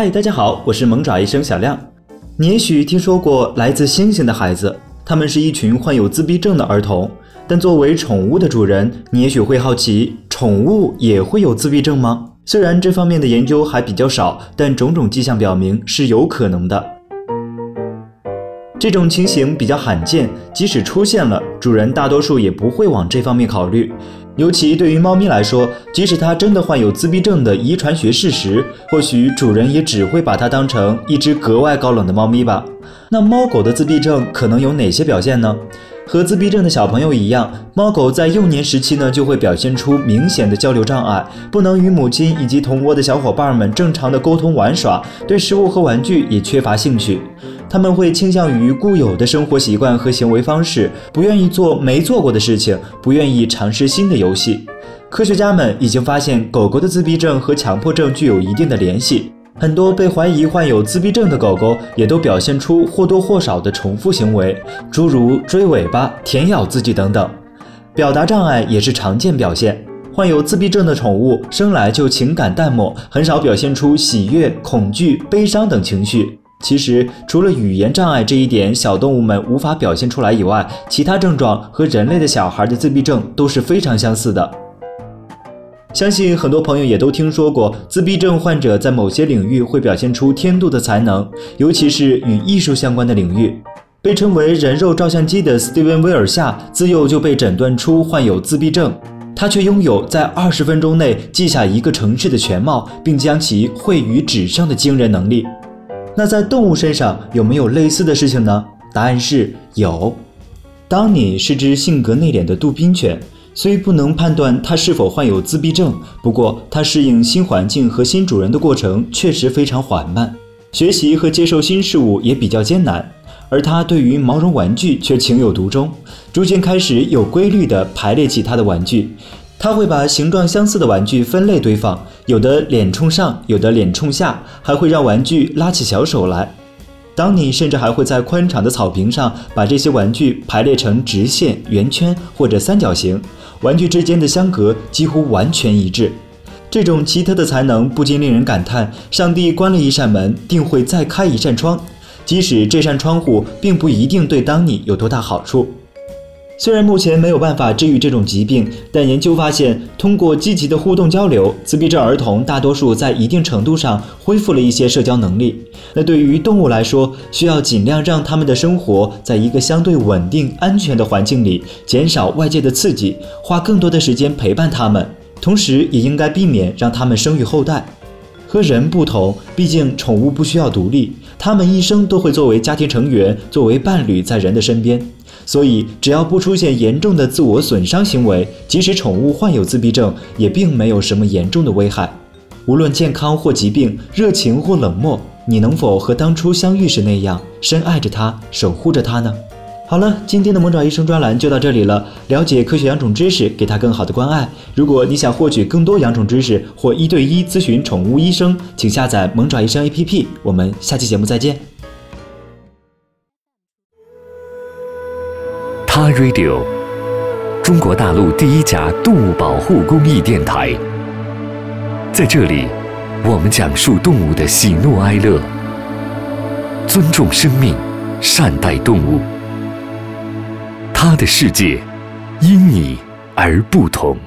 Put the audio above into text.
嗨，大家好，我是萌爪医生小亮。你也许听说过来自星星的孩子，他们是一群患有自闭症的儿童。但作为宠物的主人，你也许会好奇，宠物也会有自闭症吗？虽然这方面的研究还比较少，但种种迹象表明是有可能的。这种情形比较罕见，即使出现了，主人大多数也不会往这方面考虑。尤其对于猫咪来说，即使它真的患有自闭症的遗传学事实，或许主人也只会把它当成一只格外高冷的猫咪吧。那猫狗的自闭症可能有哪些表现呢？和自闭症的小朋友一样，猫狗在幼年时期呢就会表现出明显的交流障碍，不能与母亲以及同窝的小伙伴们正常的沟通玩耍，对食物和玩具也缺乏兴趣。他们会倾向于固有的生活习惯和行为方式，不愿意做没做过的事情，不愿意尝试新的游戏。科学家们已经发现，狗狗的自闭症和强迫症具有一定的联系。很多被怀疑患有自闭症的狗狗也都表现出或多或少的重复行为，诸如追尾巴、舔咬自己等等。表达障碍也是常见表现。患有自闭症的宠物生来就情感淡漠，很少表现出喜悦、恐惧、悲伤等情绪。其实，除了语言障碍这一点小动物们无法表现出来以外，其他症状和人类的小孩的自闭症都是非常相似的。相信很多朋友也都听说过，自闭症患者在某些领域会表现出天度的才能，尤其是与艺术相关的领域。被称为“人肉照相机”的斯蒂文·威尔夏，自幼就被诊断出患有自闭症，他却拥有在二十分钟内记下一个城市的全貌，并将其绘于纸上的惊人能力。那在动物身上有没有类似的事情呢？答案是有。当你是只性格内敛的杜宾犬。虽不能判断它是否患有自闭症，不过它适应新环境和新主人的过程确实非常缓慢，学习和接受新事物也比较艰难。而它对于毛绒玩具却情有独钟，逐渐开始有规律地排列起它的玩具。它会把形状相似的玩具分类堆放，有的脸冲上，有的脸冲下，还会让玩具拉起小手来。当你甚至还会在宽敞的草坪上把这些玩具排列成直线、圆圈或者三角形。玩具之间的相隔几乎完全一致，这种奇特的才能不禁令人感叹：上帝关了一扇门，定会再开一扇窗，即使这扇窗户并不一定对当你有多大好处。虽然目前没有办法治愈这种疾病，但研究发现，通过积极的互动交流，自闭症儿童大多数在一定程度上恢复了一些社交能力。那对于动物来说，需要尽量让他们的生活在一个相对稳定、安全的环境里，减少外界的刺激，花更多的时间陪伴他们，同时也应该避免让他们生育后代。和人不同，毕竟宠物不需要独立，它们一生都会作为家庭成员、作为伴侣在人的身边。所以，只要不出现严重的自我损伤行为，即使宠物患有自闭症，也并没有什么严重的危害。无论健康或疾病，热情或冷漠，你能否和当初相遇时那样深爱着它，守护着它呢？好了，今天的萌爪医生专栏就到这里了。了解科学养宠知识，给它更好的关爱。如果你想获取更多养宠知识或一对一咨询宠物医生，请下载萌爪医生 APP。我们下期节目再见。他 Radio，中国大陆第一家动物保护公益电台。在这里，我们讲述动物的喜怒哀乐，尊重生命，善待动物。他的世界，因你而不同。